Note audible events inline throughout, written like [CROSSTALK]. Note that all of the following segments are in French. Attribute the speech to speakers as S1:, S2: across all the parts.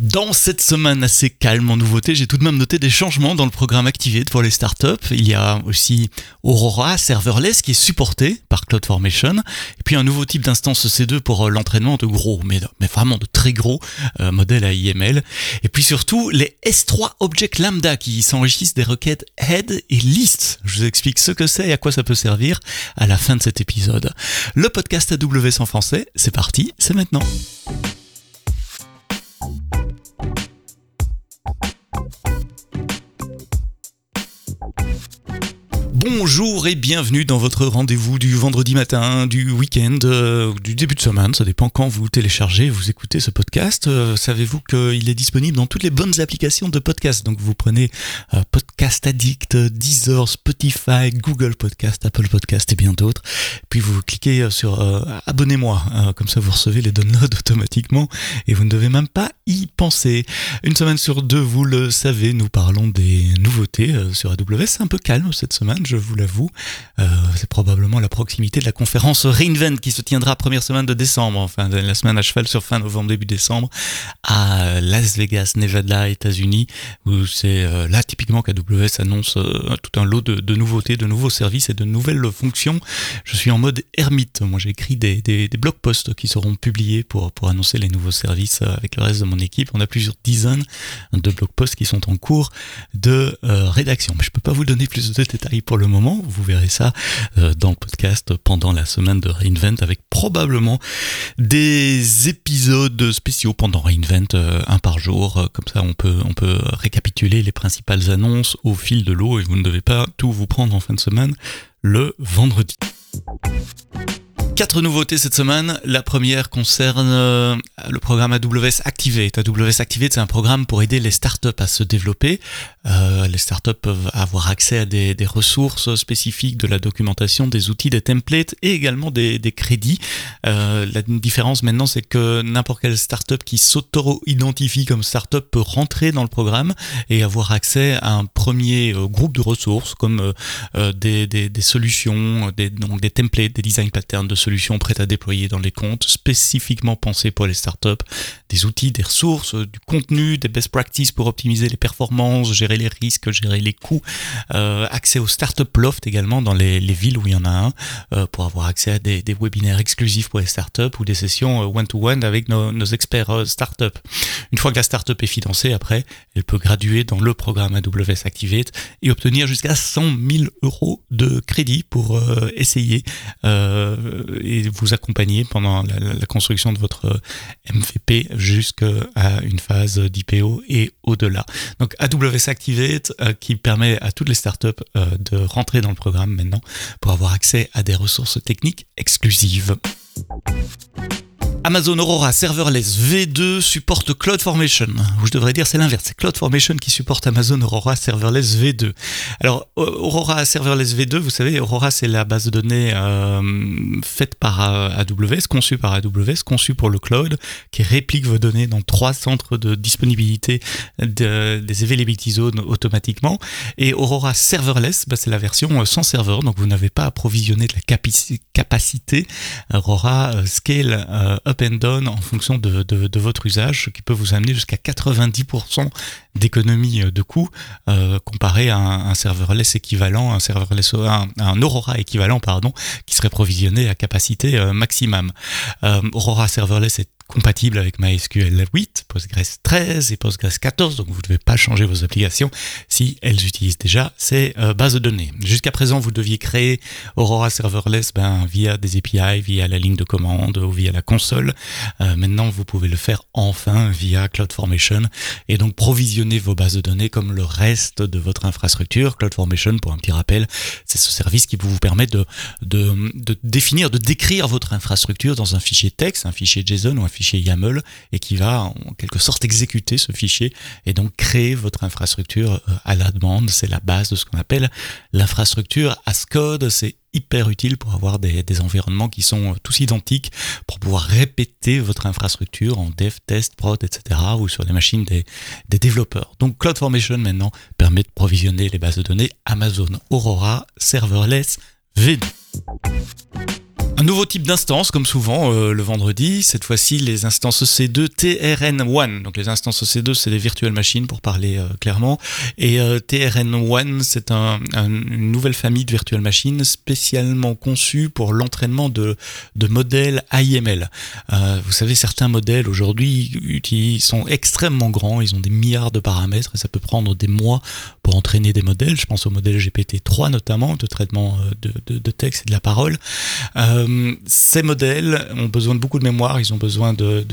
S1: Dans cette semaine assez calme en nouveauté, j'ai tout de même noté des changements dans le programme Activate pour les startups. Il y a aussi Aurora Serverless qui est supporté par CloudFormation. Et puis un nouveau type d'instance C2 pour euh, l'entraînement de gros, mais, vraiment de très gros euh, modèles AIML. Et puis surtout les S3 Object Lambda qui s'enrichissent des requêtes head et list. Je vous explique ce que c'est et à quoi ça peut servir à la fin de cet épisode. Le podcast AWS en français, c'est parti, c'est maintenant. Bonjour et bienvenue dans votre rendez-vous du vendredi matin, du week-end, euh, du début de semaine, ça dépend quand vous téléchargez, vous écoutez ce podcast. Euh, savez-vous qu'il est disponible dans toutes les bonnes applications de podcast? Donc vous prenez euh, Podcast Addict, Deezer, Spotify, Google Podcast, Apple Podcast et bien d'autres. Puis vous cliquez sur Abonnez-moi, comme ça vous recevez les downloads [LAUGHS] automatiquement et vous ne devez même pas y penser. Une semaine sur deux, vous le savez, nous parlons des nouveautés sur AWS. Un peu calme cette semaine, vous l'avoue. Euh, c'est probablement la proximité de la conférence Reinvent qui se tiendra première semaine de décembre, enfin la semaine à cheval sur fin novembre, début décembre, à Las Vegas, Nevada, États-Unis, où c'est euh, là typiquement qu'AWS annonce euh, tout un lot de, nouveautés, de nouveaux services et de nouvelles fonctions. Je suis en mode ermite. Moi, j'ai écrit des, des, des blog posts qui seront publiés pour, pour annoncer les nouveaux services avec le reste de mon équipe. On a plusieurs dizaines de blog posts qui sont en cours de rédaction. Mais je peux pas vous donner plus de détails pour le moment. Vous verrez ça euh, dans le podcast pendant la semaine de Reinvent avec probablement des épisodes spéciaux pendant Reinvent, euh, un par jour. Euh, comme ça, on peut, on peut récapituler les principales annonces au fil de l'eau et vous ne devez pas tout vous prendre en fin de semaine le vendredi. Quatre nouveautés cette semaine. La première concerne euh, le programme AWS Activate. AWS Activate, c'est un programme pour aider les startups à se développer. Euh, les startups peuvent avoir accès à des, ressources spécifiques, de la documentation, des outils, des templates et également des, crédits. Euh, la différence maintenant, c'est que n'importe quelle startup qui s'auto-identifie comme startup peut rentrer dans le programme et avoir accès à un premier groupe de ressources comme des, solutions, des, donc des templates, des design patterns de solutions prêtes à déployer dans les comptes, spécifiquement pensées pour les startups, des outils, des ressources, du contenu, des best practices pour optimiser les performances, gérer les risques, gérer les coûts, euh, accès au Startup Loft également dans les, villes où il y en a un, euh, pour avoir accès à des, webinaires exclusifs pour les startups ou des sessions euh, one-to-one avec nos, nos experts startup. Une fois que la startup est financée, après, elle peut graduer dans le programme AWS Activate et obtenir jusqu'à 100 000 euros de crédit pour essayer et vous accompagner pendant la, construction de votre MVP jusqu'à une phase d'IPO et au-delà. Donc AWS Activate euh, qui permet à toutes les startups euh, de rentrer dans le programme maintenant pour avoir accès à des ressources techniques exclusives. Amazon Aurora Serverless V2 supporte CloudFormation. Ou je devrais dire c'est l'inverse, c'est CloudFormation qui supporte Amazon Aurora Serverless V2. Alors Aurora Serverless V2, vous savez, Aurora c'est la base de données euh, faite par euh, AWS, conçue par AWS, conçue pour le cloud, qui réplique vos données dans trois centres de disponibilité de, des availability zones automatiquement. Et Aurora Serverless, bah, c'est la version euh, sans serveur, donc vous n'avez pas à provisionner de la capacité. Aurora Scale Up and down en fonction de, votre usage, ce qui peut vous amener jusqu'à 90% d'économie de coût euh, comparé à un, serverless équivalent, un serverless, un, un, Aurora équivalent pardon, qui serait provisionné à capacité euh, maximum. Euh, Aurora serverless est compatible avec MySQL 8, Postgres 13 et Postgres 14, donc vous ne devez pas changer vos applications si elles utilisent déjà ces euh, bases de données. Jusqu'à présent, vous deviez créer Aurora Serverless ben, via des API, via la ligne de commande ou via la console. Euh, maintenant, vous pouvez le faire enfin via CloudFormation et donc provisionner vos bases de données comme le reste de votre infrastructure. CloudFormation, pour un petit rappel, c'est ce service qui vous permet de, de, de définir, de décrire votre infrastructure dans un fichier texte, un fichier JSON ou un fichier YAML et qui va en quelque sorte exécuter ce fichier et donc créer votre infrastructure euh, à la demande. C'est la base de ce qu'on appelle l'infrastructure as code. C'est hyper utile pour avoir des, environnements qui sont euh, tous identiques pour pouvoir répéter votre infrastructure en dev, test, prod, etc. ou sur les machines des, des développeurs. Donc CloudFormation maintenant permet de provisionner les bases de données Amazon Aurora Serverless V2. Un nouveau type d'instance, comme souvent euh, le vendredi. Cette fois-ci, les instances EC2 TRN1. Donc les instances EC2, c'est des virtual machines pour parler euh, clairement. Et euh, TRN1, c'est un, une nouvelle famille de virtual machines spécialement conçue pour l'entraînement de, de modèles AIML. vous savez, certains modèles aujourd'hui sont extrêmement grands. Ils ont des milliards de paramètres et ça peut prendre des mois pour entraîner des modèles. Je pense au modèle GPT-3 notamment, de traitement de, de, de, texte et de la parole. Euh, ces modèles ont besoin de beaucoup de mémoire, ils ont besoin de,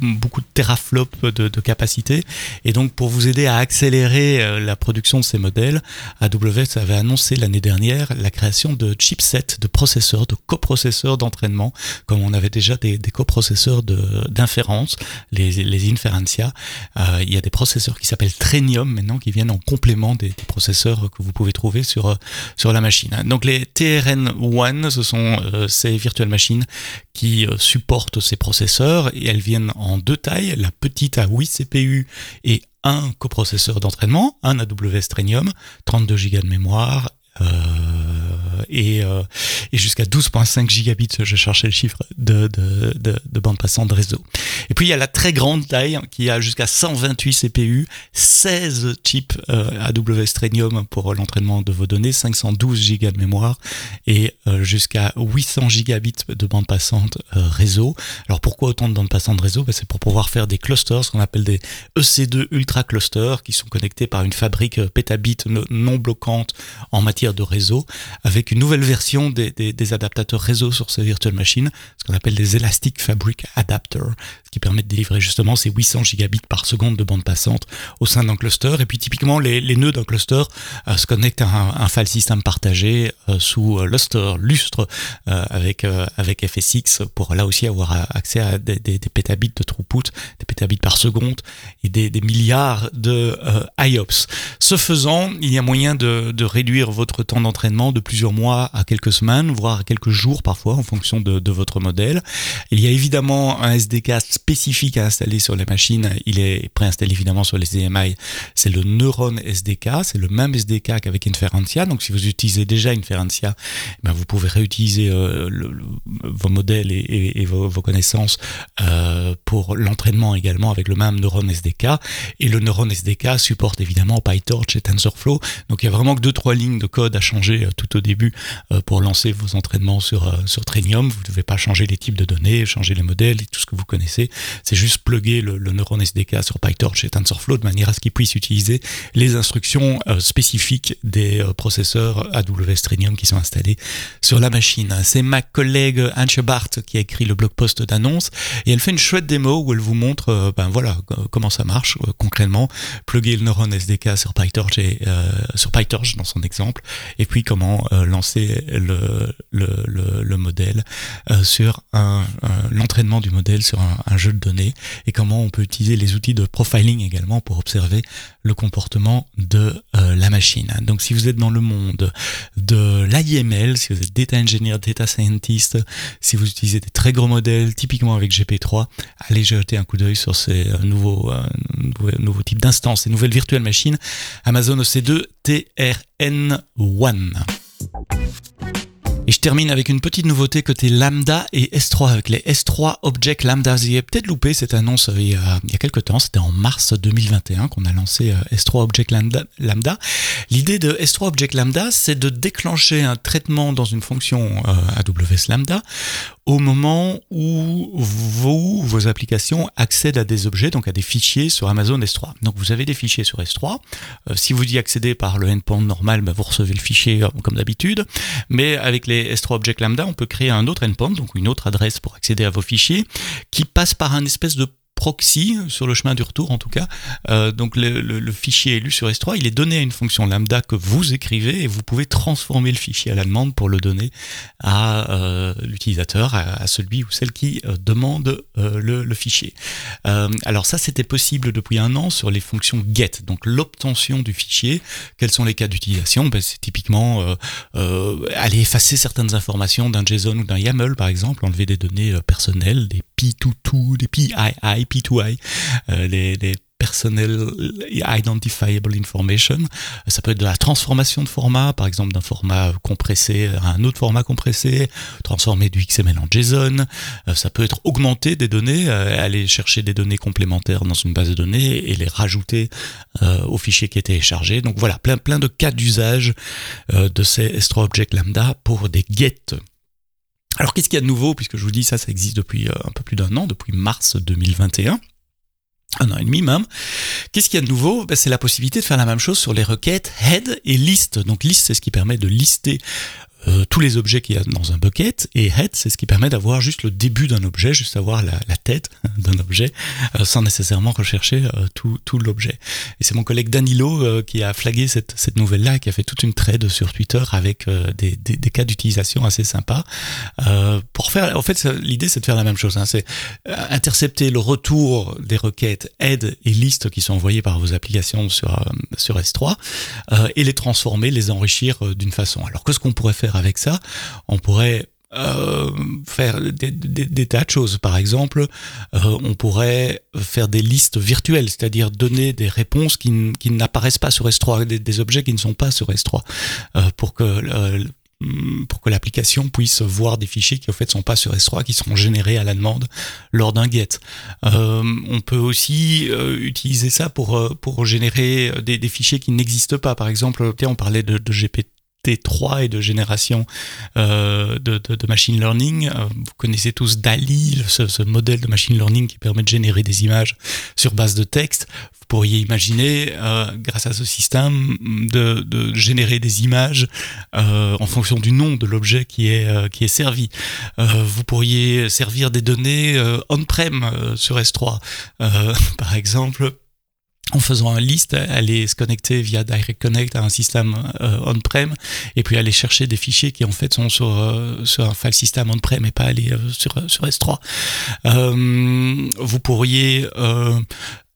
S1: beaucoup de teraflops de, capacité. Et donc, pour vous aider à accélérer euh, la production de ces modèles, AWS avait annoncé l'année dernière la création de chipsets, de processeurs, de coprocesseurs d'entraînement, comme on avait déjà des, coprocesseurs d'inférence, les, les Inferentia. Euh, il y a des processeurs qui s'appellent Trenium maintenant, qui viennent en complément des, processeurs que vous pouvez trouver sur, sur la machine. Donc, les TRN1, ce sont ces virtual machines qui euh, supportent ces processeurs et elles viennent en deux tailles, la petite à 8 CPU et un coprocesseur d'entraînement, un AWS Trenium, 32 Go de mémoire euh, et, euh, et jusqu'à 12.5 gigabits, je cherchais le chiffre, de, de, de, de, bande passante réseau. Et puis il y a la très grande taille qui a jusqu'à 128 CPU, 16 chips euh, AWS Trenium pour l'entraînement de vos données, 512 gigas de mémoire et euh, jusqu'à 800 gigabits de bande passante euh, réseau. Alors pourquoi autant de bande passante réseau? Ben, C'est pour pouvoir faire des clusters, ce qu'on appelle des EC2 ultra clusters, qui sont connectés par une fabrique pétabit non bloquante en matière de réseau, avec une nouvelle version des, adaptateurs réseau sur ces virtual machines, ce qu'on appelle des Elastic Fabric Adapter, ce qui permet de délivrer justement ces 800 gigabits par seconde de bande passante au sein d'un cluster. Et puis typiquement, les, nœuds d'un cluster euh, se connectent à un, file system partagé euh, sous euh, Luster, lustre, avec, avec FSX pour là aussi avoir accès à des, pétabits de throughput, des pétabits par seconde et des, des milliards de IOPS. Ce faisant, il y a moyen de, de réduire votre temps d'entraînement de plusieurs mois à quelques semaines, voire à quelques jours parfois en fonction de, votre modèle. Il y a évidemment un SDK spécifique à installer sur les machines. Il est préinstallé évidemment sur les EMI. C'est le Neuron SDK. C'est le même SDK qu'avec Inferentia. Donc si vous utilisez déjà Inferentia, ben vous pouvez réutiliser euh, vos modèles et, vos, connaissances euh, pour l'entraînement également avec le même Neuron SDK. Et le Neuron SDK supporte évidemment PyTorch et TensorFlow. Donc il y a vraiment que deux trois lignes de code à changer euh, tout au début euh, pour lancer vos entraînements sur, euh, sur. Vous ne devez pas changer les types de données, changer les modèles et tout ce que vous connaissez. C'est juste plugger le, le Neuron SDK sur PyTorch et TensorFlow de manière à ce qu'il puisse utiliser les instructions spécifiques des processeurs AWS Trenium qui sont installés sur la machine. C'est ma collègue Anche Barth qui a écrit le blog post d'annonce et elle fait une chouette démo où elle vous montre ben voilà comment ça marche concrètement. Plugger le Neuron SDK sur PyTorch et sur PyTorch dans son exemple et puis comment euh, lancer le, le, le, le modèle euh, sur un, l'entraînement du modèle sur un, jeu de données et comment on peut utiliser les outils de profiling également pour observer le comportement de euh, la machine. Donc si vous êtes dans le monde de l'IML, si vous êtes data engineer, data scientist, si vous utilisez des très gros modèles, typiquement avec GP3, allez jeter un coup d'œil sur ces nouveaux, nouveaux, nouveaux types d'instances, ces nouvelles virtuelles machines Amazon EC2 TRN1. Termine avec une petite nouveauté côté Lambda et S3 avec les S3 Object Lambda. Vous avez peut-être loupé cette annonce il y a, il y a quelques temps, c'était en mars 2021 qu'on a lancé euh, S3 Object Lambda. L'idée de S3 Object Lambda, c'est de déclencher un traitement dans une fonction euh, AWS Lambda au moment où vous, vos applications accèdent à des objets, donc à des fichiers sur Amazon S3. Donc vous avez des fichiers sur S3. Euh, si vous y accédez par le endpoint normal, ben, vous recevez le fichier euh, comme d'habitude. Mais avec les S3 Object Lambda, on peut créer un autre endpoint, donc une autre adresse pour accéder à vos fichiers, qui passe par un espèce de proxy sur le chemin du retour en tout cas. Euh, donc le, le, le, fichier élu sur S3, il est donné à une fonction lambda que vous écrivez et vous pouvez transformer le fichier à la demande pour le donner à euh, l'utilisateur, à, à, celui ou celle qui euh, demande euh, le, le, fichier. Euh, alors ça, c'était possible depuis un an sur les fonctions get, donc l'obtention du fichier. Quels sont les cas d'utilisation? Ben, C'est typiquement euh, aller effacer certaines informations d'un JSON ou d'un YAML par exemple, enlever des données personnelles, des P22, des PII, P2I, euh, les, les personnel identifiable information. Ça peut être de la transformation de format, par exemple d'un format compressé à un autre format compressé, transformer du XML en JSON. Ça peut être augmenter des données, aller chercher des données complémentaires dans une base de données et les rajouter au fichier qui est téléchargé. Donc voilà, plein, de cas d'usage de ces S3 Object Lambda pour des get alors qu'est-ce qu'il y a de nouveau, puisque je vous dis ça, ça existe depuis euh, un peu plus d'un an, depuis mars 2021 un an et demi même. Qu'est-ce qu'il y a de nouveau? Ben, C'est la possibilité de faire la même chose sur les requêtes head et list. Donc list, c'est ce qui permet de lister euh, tous les objets qu'il y a dans un bucket et head c'est ce qui permet d'avoir juste le début d'un objet, juste avoir la, la tête [LAUGHS] d'un objet euh, sans nécessairement rechercher euh, tout, tout l'objet. Et c'est mon collègue Danilo qui a flagué cette, cette nouvelle-là, qui a fait toute une trade sur Twitter avec des, des, des, cas d'utilisation assez sympas. pour faire, en fait, l'idée c'est de faire la même chose. Hein, c'est intercepter le retour des requêtes head et list qui sont envoyées par vos applications sur, sur S3 et les transformer, les enrichir d'une façon. Alors qu'est-ce qu'on pourrait faire avec ça On pourrait euh, faire des, tas de choses. Par exemple, euh, on pourrait faire des listes virtuelles, c'est-à-dire donner des réponses qui, n'apparaissent pas sur S3, des, objets qui ne sont pas sur S3, euh, pour que pour que l'application puisse voir des fichiers qui en fait sont pas sur S3, qui seront générés à la demande lors d'un get. on peut aussi utiliser ça pour pour générer des, fichiers qui n'existent pas. Par exemple, on parlait de GPT 3 et de génération euh, de, machine learning. Euh, vous connaissez tous DALI, ce, modèle de machine learning qui permet de générer des images sur base de texte. Vous pourriez imaginer, euh, grâce à ce système, de, générer des images en fonction du nom de l'objet qui est qui est servi. vous pourriez servir des données on-prem sur S3, [LAUGHS] par exemple en faisant un liste, aller se connecter via Direct Connect à un système euh, on-prem et puis aller chercher des fichiers qui en fait sont sur, euh, sur un file system on-prem et pas aller euh, sur, sur S3. vous pourriez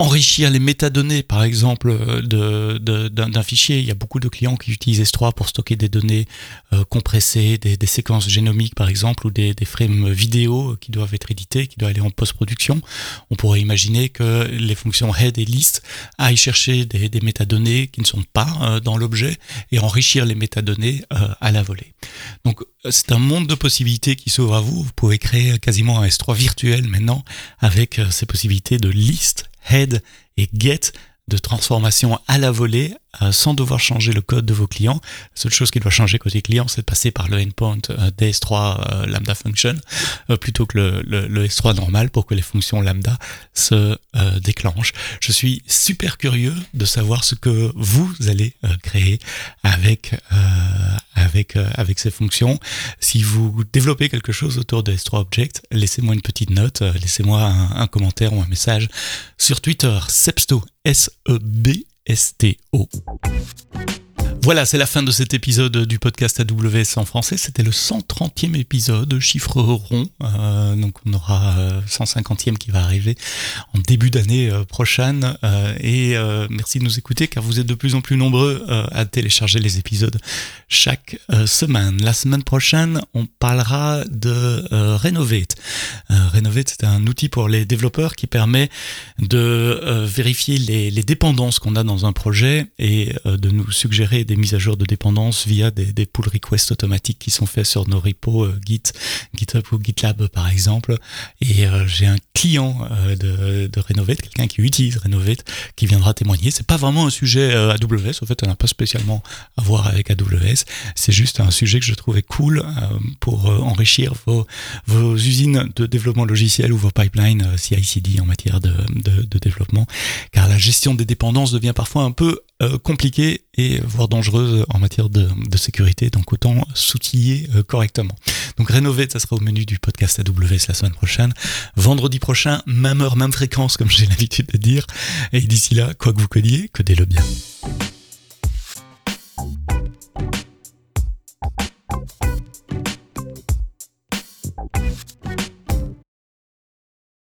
S1: enrichir les métadonnées, par exemple, euh, d'un fichier. Il y a beaucoup de clients qui utilisent S3 pour stocker des données euh, compressées, des, séquences génomiques, par exemple, ou des, frames vidéo qui doivent être édités, qui doivent aller en post-production. On pourrait imaginer que les fonctions head et list aillent chercher des, métadonnées qui ne sont pas euh, dans l'objet et enrichir les métadonnées à la volée. Donc, c'est un monde de possibilités qui s'ouvre à vous. Vous pouvez créer quasiment un S3 virtuel maintenant avec ces possibilités de list head et get de transformation à la volée sans devoir changer le code de vos clients. Seule chose qui doit changer côté client, c'est de passer par le endpoint euh, DS3 euh, Lambda Function plutôt que le, le, S3 normal pour que les fonctions Lambda se déclenchent. Je suis super curieux de savoir ce que vous allez créer avec avec avec ces fonctions. Si vous développez quelque chose autour de S3 Object, laissez-moi une petite note, laissez-moi un, un, commentaire ou un message sur Twitter, Sebsto S-E-B STO. Voilà, c'est la fin de cet épisode du podcast AWS en français. C'était le 130e épisode, chiffre rond. Euh, donc on aura 150e euh, qui va arriver en début d'année euh, prochaine. et merci de nous écouter car vous êtes de plus en plus nombreux à télécharger les épisodes chaque semaine. La semaine prochaine, on parlera de Renovate. Renovate, c'est un outil pour les développeurs qui permet de vérifier les, les dépendances qu'on a dans un projet et de nous suggérer des mises à jour de dépendance via des, des pull requests automatiques qui sont faits sur nos repos euh, Git, GitHub ou GitLab par exemple. Et euh, j'ai un client euh, de, de Renovate, quelqu'un qui utilise Renovate, qui viendra témoigner. C'est pas vraiment un sujet AWS, en fait, on n'a pas spécialement à voir avec AWS. C'est juste un sujet que je trouvais cool pour enrichir vos, vos usines de développement logiciel ou vos pipelines CI/CD en matière de, développement, car la gestion des dépendances devient parfois un peu euh, compliquée et voire dangereuse en matière de, sécurité, donc autant s'outiller euh, correctement. Donc rénover, ça sera au menu du podcast AWS la semaine prochaine. Vendredi prochain, même heure, même fréquence, comme j'ai l'habitude de dire. Et d'ici là, quoi que vous codiez, codez-le bien.